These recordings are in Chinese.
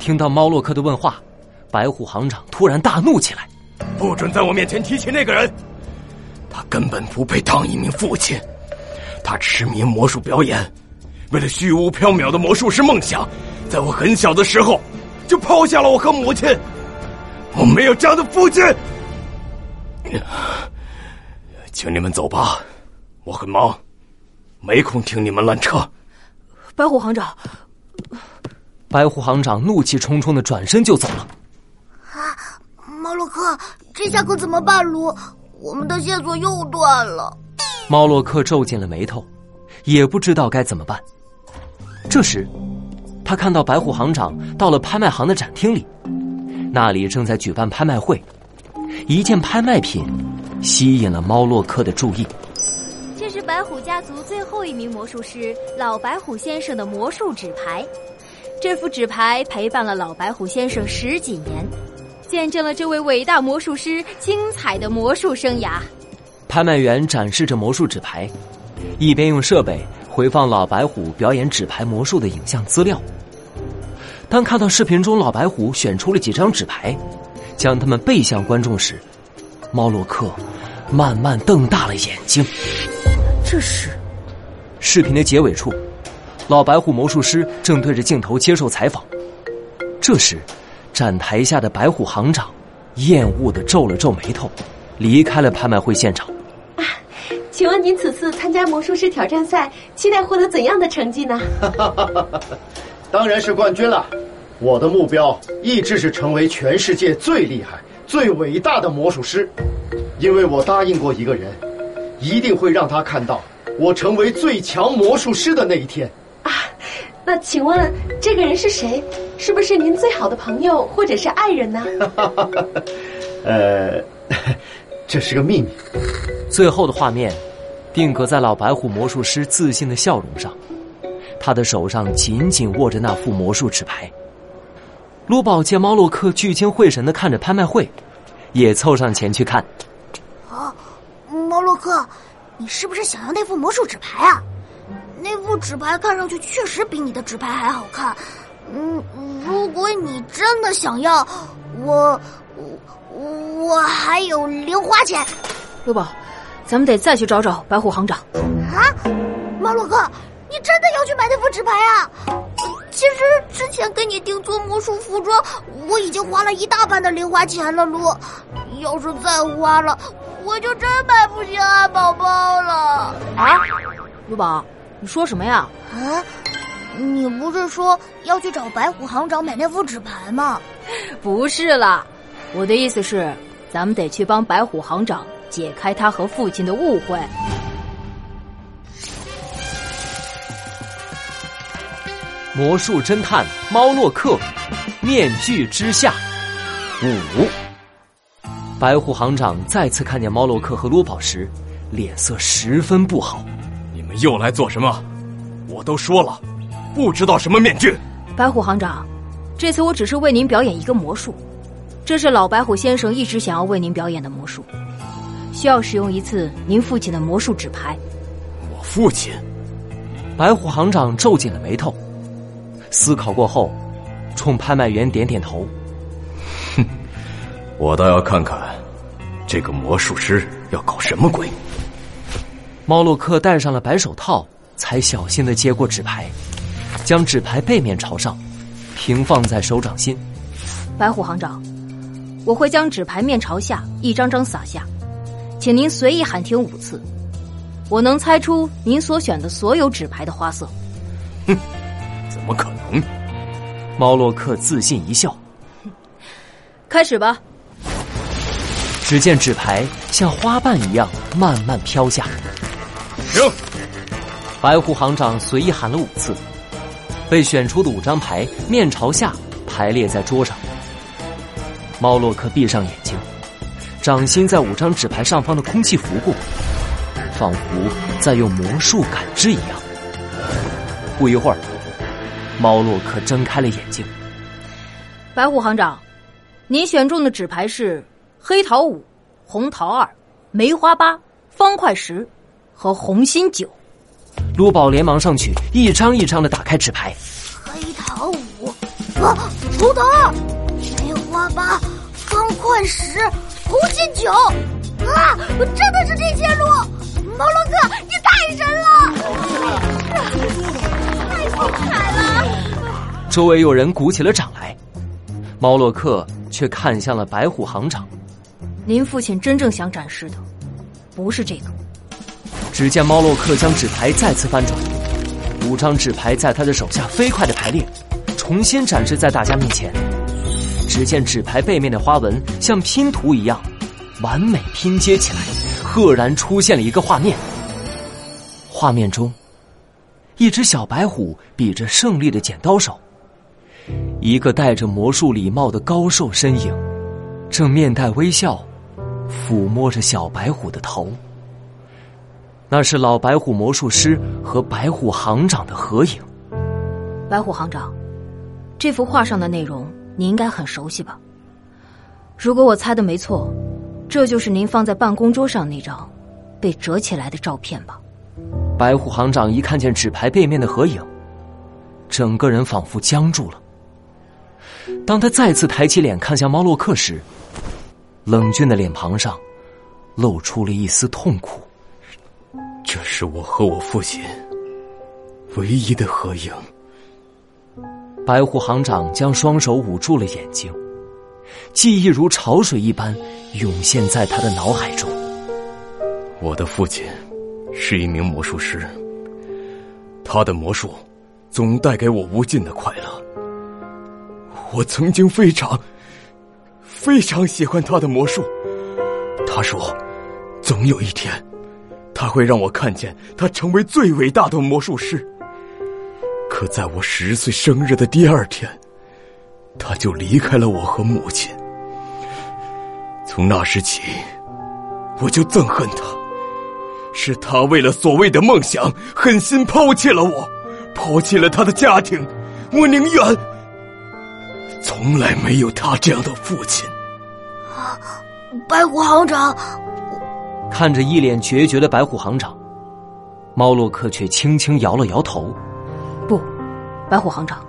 听到猫洛克的问话，白虎行长突然大怒起来：“不准在我面前提起那个人！他根本不配当一名父亲。他痴迷魔术表演，为了虚无缥缈的魔术师梦想，在我很小的时候就抛下了我和母亲。我没有这样的父亲。请你们走吧，我很忙，没空听你们乱扯。”白虎行长。白虎行长怒气冲冲的转身就走了。啊，猫洛克，这下可怎么办？卢，我们的线索又断了。猫洛克皱紧了眉头，也不知道该怎么办。这时，他看到白虎行长到了拍卖行的展厅里，那里正在举办拍卖会，一件拍卖品吸引了猫洛克的注意。这是白虎家族最后一名魔术师老白虎先生的魔术纸牌。这副纸牌陪伴了老白虎先生十几年，见证了这位伟大魔术师精彩的魔术生涯。拍卖员展示着魔术纸牌，一边用设备回放老白虎表演纸牌魔术的影像资料。当看到视频中老白虎选出了几张纸牌，将它们背向观众时，猫洛克慢慢瞪大了眼睛。这是视频的结尾处。老白虎魔术师正对着镜头接受采访，这时，展台下的白虎行长厌恶的皱了皱眉头，离开了拍卖会现场。啊，请问您此次参加魔术师挑战赛，期待获得怎样的成绩呢？当然是冠军了！我的目标一直是成为全世界最厉害、最伟大的魔术师，因为我答应过一个人，一定会让他看到我成为最强魔术师的那一天。那请问这个人是谁？是不是您最好的朋友或者是爱人呢？呃，这是个秘密。最后的画面定格在老白虎魔术师自信的笑容上，他的手上紧紧握着那副魔术纸牌。卢宝见猫洛克聚精会神的看着拍卖会，也凑上前去看。啊，猫洛克，你是不是想要那副魔术纸牌啊？那副纸牌看上去确实比你的纸牌还好看，嗯，如果你真的想要，我我我还有零花钱。六宝，咱们得再去找找白虎行长。啊，马洛克，你真的要去买那副纸牌啊？其实之前给你定做魔术服装，我已经花了一大半的零花钱了，卢。要是再花了，我就真买不起安宝宝了。啊，陆宝。你说什么呀？啊，你不是说要去找白虎行长买那副纸牌吗？不是啦，我的意思是，咱们得去帮白虎行长解开他和父亲的误会。魔术侦探猫洛克，面具之下五。白虎行长再次看见猫洛克和罗宝时，脸色十分不好。又来做什么？我都说了，不知道什么面具。白虎行长，这次我只是为您表演一个魔术，这是老白虎先生一直想要为您表演的魔术，需要使用一次您父亲的魔术纸牌。我父亲？白虎行长皱紧了眉头，思考过后，冲拍卖员点点头。哼，我倒要看看，这个魔术师要搞什么鬼。猫洛克戴上了白手套，才小心的接过纸牌，将纸牌背面朝上，平放在手掌心。白虎行长，我会将纸牌面朝下一张张撒下，请您随意喊停五次。我能猜出您所选的所有纸牌的花色。哼，怎么可能？猫洛克自信一笑。开始吧。只见纸牌像花瓣一样慢慢飘下。停！白虎行长随意喊了五次，被选出的五张牌面朝下排列在桌上。猫洛克闭上眼睛，掌心在五张纸牌上方的空气拂过，仿佛在用魔术感知一样。不一会儿，猫洛克睁开了眼睛。白虎行长，您选中的纸牌是黑桃五、红桃二、梅花八、方块十。和红心九，卢宝连忙上去，一张一张的打开纸牌。黑桃五，啊，红桃，梅花八，方块十，红心九，啊，真的是这些路！毛洛克，你太神了！太精彩了！周围有人鼓起了掌来，猫洛克却看向了白虎行长。您父亲真正想展示的，不是这个。只见猫洛克将纸牌再次翻转，五张纸牌在他的手下飞快的排列，重新展示在大家面前。只见纸牌背面的花纹像拼图一样，完美拼接起来，赫然出现了一个画面。画面中，一只小白虎比着胜利的剪刀手，一个戴着魔术礼帽的高瘦身影，正面带微笑，抚摸着小白虎的头。那是老白虎魔术师和白虎行长的合影。白虎行长，这幅画上的内容你应该很熟悉吧？如果我猜的没错，这就是您放在办公桌上那张被折起来的照片吧？白虎行长一看见纸牌背面的合影，整个人仿佛僵住了。当他再次抬起脸看向猫洛克时，冷峻的脸庞上露出了一丝痛苦。这是我和我父亲唯一的合影。白虎行长将双手捂住了眼睛，记忆如潮水一般涌现在他的脑海中。我的父亲是一名魔术师，他的魔术总带给我无尽的快乐。我曾经非常、非常喜欢他的魔术。他说，总有一天。他会让我看见他成为最伟大的魔术师。可在我十岁生日的第二天，他就离开了我和母亲。从那时起，我就憎恨他，是他为了所谓的梦想，狠心抛弃了我，抛弃了他的家庭。我宁愿从来没有他这样的父亲。啊，白虎行长。看着一脸决绝的白虎行长，猫洛克却轻轻摇了摇头：“不，白虎行长，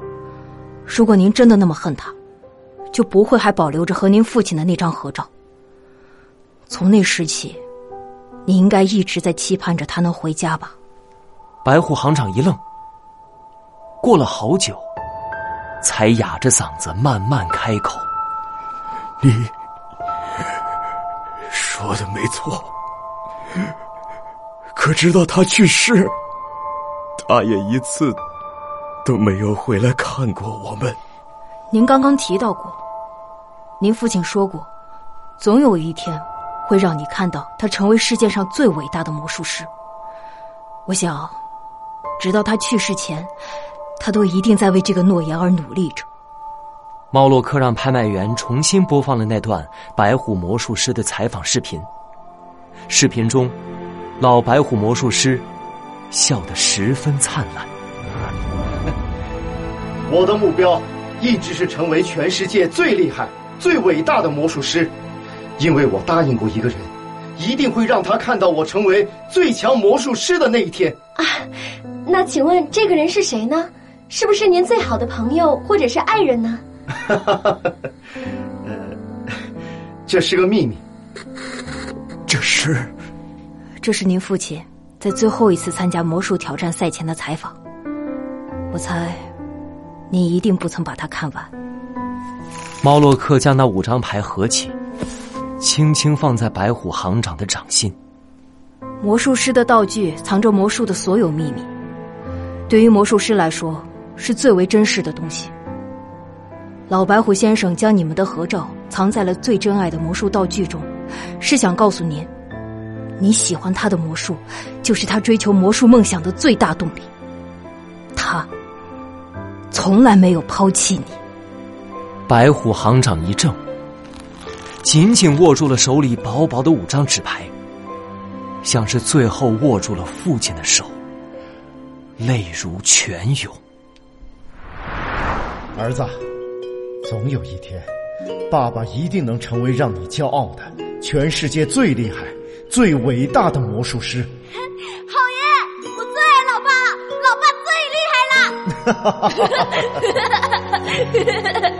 如果您真的那么恨他，就不会还保留着和您父亲的那张合照。从那时起，你应该一直在期盼着他能回家吧？”白虎行长一愣，过了好久，才哑着嗓子慢慢开口：“你说的没错。” 可直到他去世，他也一次都没有回来看过我们。您刚刚提到过，您父亲说过，总有一天会让你看到他成为世界上最伟大的魔术师。我想，直到他去世前，他都一定在为这个诺言而努力着。猫洛克让拍卖员重新播放了那段白虎魔术师的采访视频。视频中，老白虎魔术师笑得十分灿烂。我的目标一直是成为全世界最厉害、最伟大的魔术师，因为我答应过一个人，一定会让他看到我成为最强魔术师的那一天。啊，那请问这个人是谁呢？是不是您最好的朋友或者是爱人呢？呃，这是个秘密。这是，这是您父亲在最后一次参加魔术挑战赛前的采访。我猜，您一定不曾把它看完。猫洛克将那五张牌合起，轻轻放在白虎行长的掌心。魔术师的道具藏着魔术的所有秘密，对于魔术师来说，是最为珍视的东西。老白虎先生将你们的合照藏在了最珍爱的魔术道具中。是想告诉您，你喜欢他的魔术，就是他追求魔术梦想的最大动力。他从来没有抛弃你。白虎行长一怔，紧紧握住了手里薄薄的五张纸牌，像是最后握住了父亲的手，泪如泉涌。儿子，总有一天，爸爸一定能成为让你骄傲的。全世界最厉害、最伟大的魔术师，好耶！我最爱老爸了，老爸最厉害了。哈哈哈哈哈！